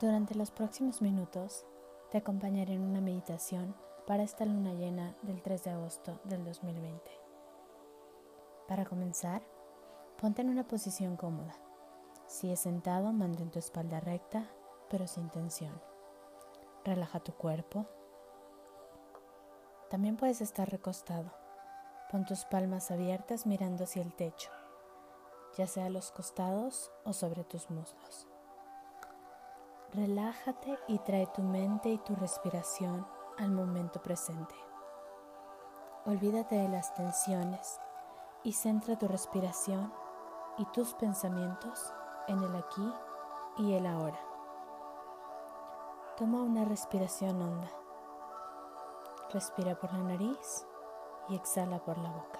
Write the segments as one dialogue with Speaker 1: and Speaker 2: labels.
Speaker 1: Durante los próximos minutos te acompañaré en una meditación para esta luna llena del 3 de agosto del 2020. Para comenzar, ponte en una posición cómoda. Si es sentado, mantén tu espalda recta, pero sin tensión. Relaja tu cuerpo. También puedes estar recostado. Pon tus palmas abiertas mirando hacia el techo, ya sea a los costados o sobre tus muslos. Relájate y trae tu mente y tu respiración al momento presente. Olvídate de las tensiones y centra tu respiración y tus pensamientos en el aquí y el ahora. Toma una respiración honda. Respira por la nariz y exhala por la boca.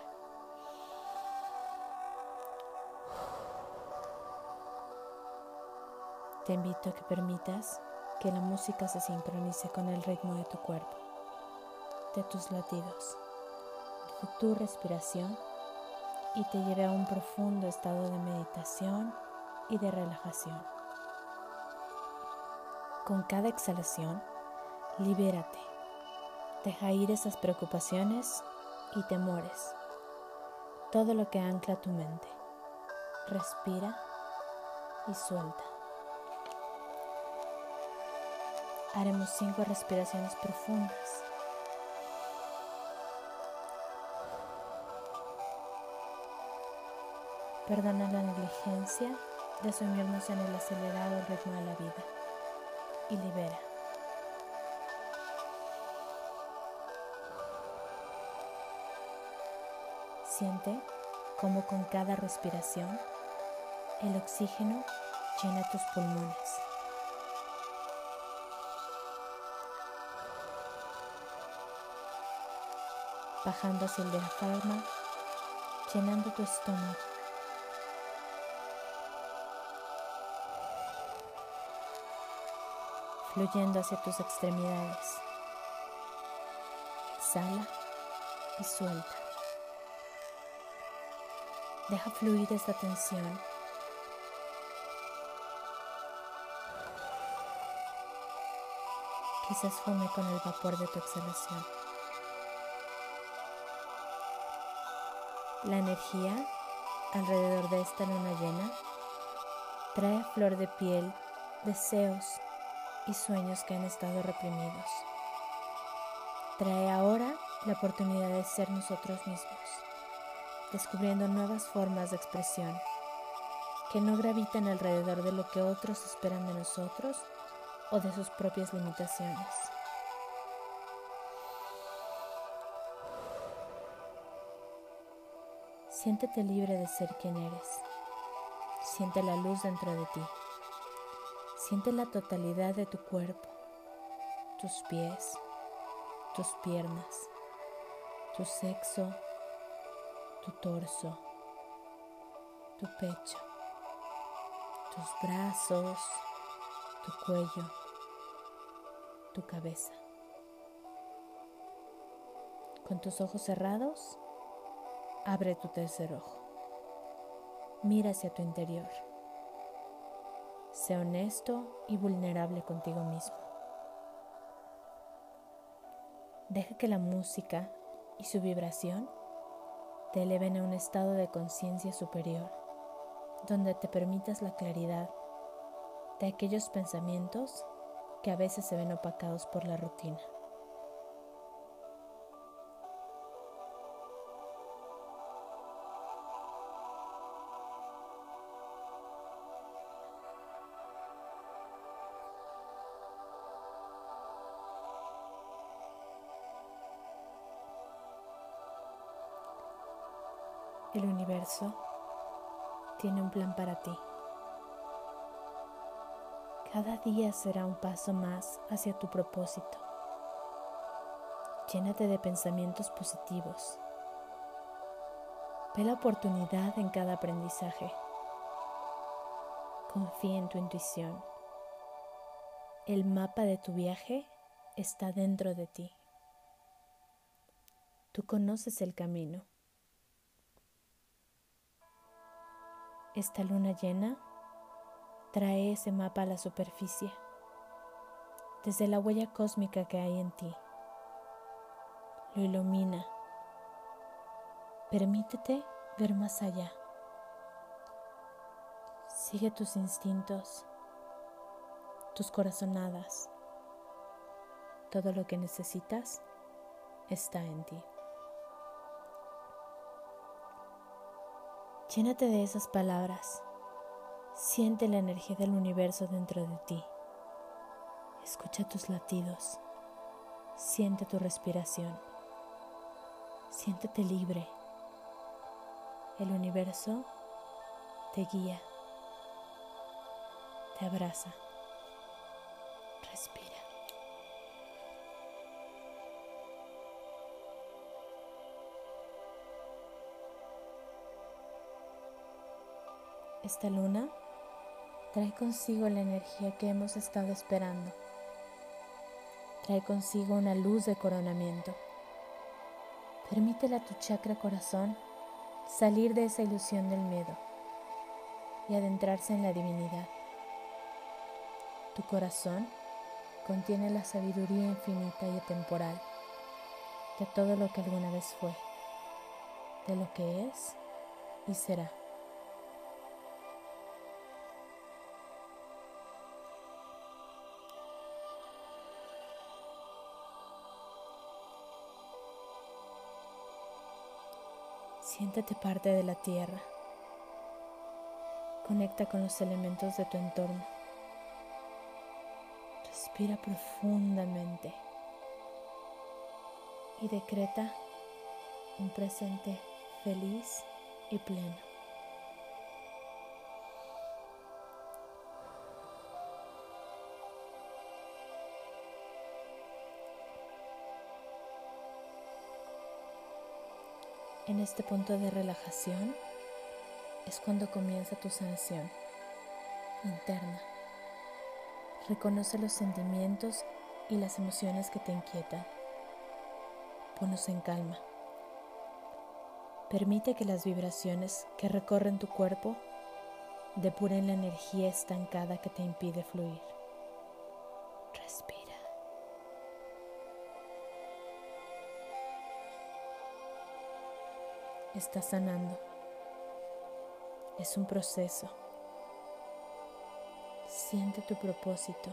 Speaker 1: Te invito a que permitas que la música se sincronice con el ritmo de tu cuerpo, de tus latidos, de tu respiración y te lleve a un profundo estado de meditación y de relajación. Con cada exhalación, libérate, deja ir esas preocupaciones y temores, todo lo que ancla tu mente. Respira y suelta. Haremos cinco respiraciones profundas. Perdona la negligencia de sumirnos en el acelerado ritmo de la vida y libera. Siente como con cada respiración el oxígeno llena tus pulmones. Bajando hacia el diafragma, llenando tu estómago. fluyendo hacia tus extremidades. Exhala y suelta. Deja fluir esta tensión. Quizás fume con el vapor de tu exhalación. La energía alrededor de esta luna llena trae flor de piel, deseos y sueños que han estado reprimidos. Trae ahora la oportunidad de ser nosotros mismos, descubriendo nuevas formas de expresión que no gravitan alrededor de lo que otros esperan de nosotros o de sus propias limitaciones. Siéntete libre de ser quien eres. Siente la luz dentro de ti. Siente la totalidad de tu cuerpo, tus pies, tus piernas, tu sexo, tu torso, tu pecho, tus brazos, tu cuello, tu cabeza. Con tus ojos cerrados, Abre tu tercer ojo. Mira hacia tu interior. Sé honesto y vulnerable contigo mismo. Deja que la música y su vibración te eleven a un estado de conciencia superior, donde te permitas la claridad de aquellos pensamientos que a veces se ven opacados por la rutina. Universo tiene un plan para ti. Cada día será un paso más hacia tu propósito. Llénate de pensamientos positivos. Ve la oportunidad en cada aprendizaje. Confía en tu intuición. El mapa de tu viaje está dentro de ti. Tú conoces el camino. Esta luna llena trae ese mapa a la superficie desde la huella cósmica que hay en ti. Lo ilumina. Permítete ver más allá. Sigue tus instintos, tus corazonadas. Todo lo que necesitas está en ti. Llénate de esas palabras. Siente la energía del universo dentro de ti. Escucha tus latidos. Siente tu respiración. Siéntete libre. El universo te guía. Te abraza. Esta luna trae consigo la energía que hemos estado esperando. Trae consigo una luz de coronamiento. Permítele a tu chakra corazón salir de esa ilusión del miedo y adentrarse en la divinidad. Tu corazón contiene la sabiduría infinita y atemporal de todo lo que alguna vez fue, de lo que es y será. Siéntete parte de la tierra. Conecta con los elementos de tu entorno. Respira profundamente y decreta un presente feliz y pleno. En este punto de relajación es cuando comienza tu sanación interna. Reconoce los sentimientos y las emociones que te inquietan. Ponlos en calma. Permite que las vibraciones que recorren tu cuerpo depuren la energía estancada que te impide fluir. Estás sanando. Es un proceso. Siente tu propósito.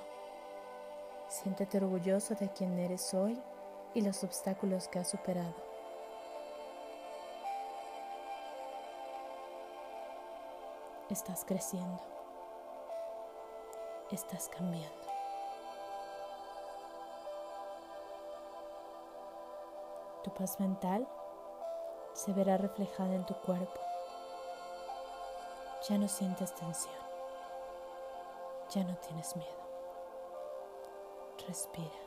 Speaker 1: Siéntete orgulloso de quien eres hoy y los obstáculos que has superado. Estás creciendo. Estás cambiando. Tu paz mental se verá reflejada en tu cuerpo. Ya no sientes tensión. Ya no tienes miedo. Respira.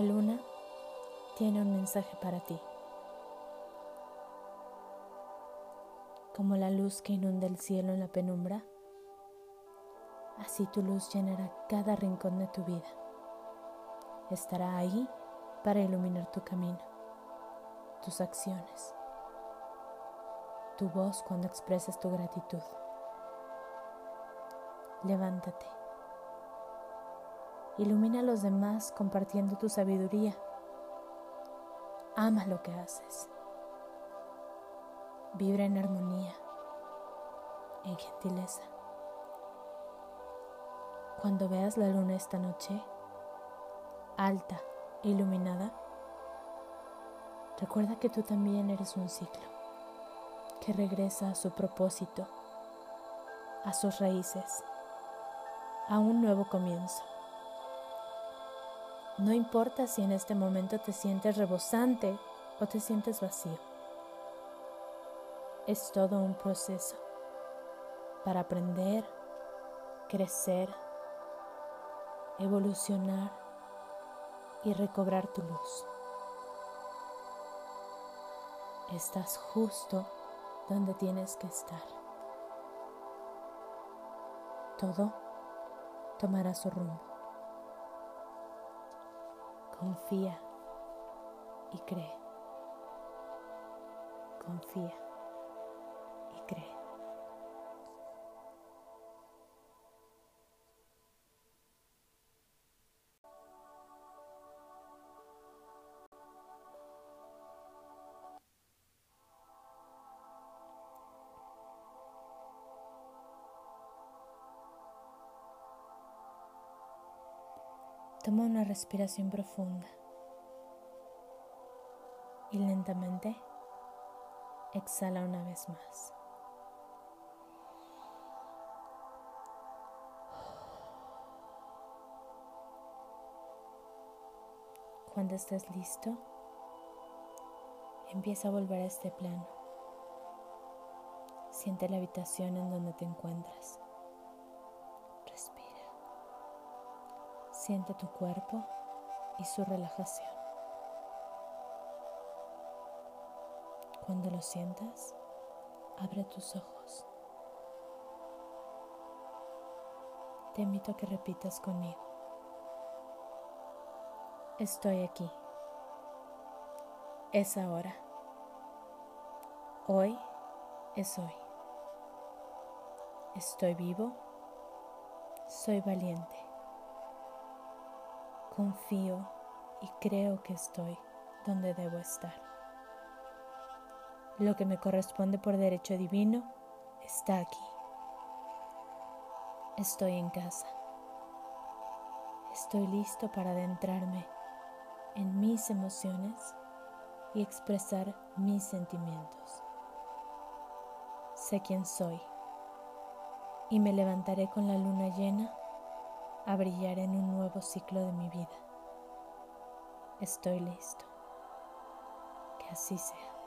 Speaker 1: La luna tiene un mensaje para ti. Como la luz que inunda el cielo en la penumbra, así tu luz llenará cada rincón de tu vida. Estará ahí para iluminar tu camino, tus acciones, tu voz cuando expresas tu gratitud. Levántate Ilumina a los demás compartiendo tu sabiduría. Ama lo que haces. Vibra en armonía, en gentileza. Cuando veas la luna esta noche, alta, iluminada, recuerda que tú también eres un ciclo que regresa a su propósito, a sus raíces, a un nuevo comienzo. No importa si en este momento te sientes rebosante o te sientes vacío. Es todo un proceso. para aprender, crecer, evolucionar y recobrar tu luz. Estás justo donde tienes que estar. Todo tomará su rumbo. Confía y cree. Confía y cree. Toma una respiración profunda y lentamente exhala una vez más. Cuando estés listo, empieza a volver a este plano. Siente la habitación en donde te encuentras. Siente tu cuerpo y su relajación. Cuando lo sientas, abre tus ojos. Te invito a que repitas conmigo. Estoy aquí. Es ahora. Hoy es hoy. Estoy vivo. Soy valiente confío y creo que estoy donde debo estar. Lo que me corresponde por derecho divino está aquí. Estoy en casa. Estoy listo para adentrarme en mis emociones y expresar mis sentimientos. Sé quién soy y me levantaré con la luna llena a brillar en un nuevo ciclo de mi vida. Estoy listo. Que así sea.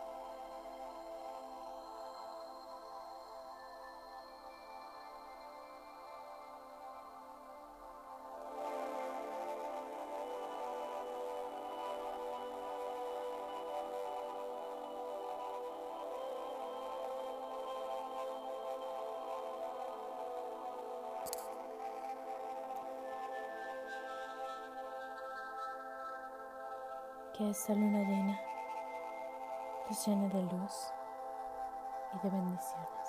Speaker 1: Que esta luna llena los llene de luz y de bendiciones.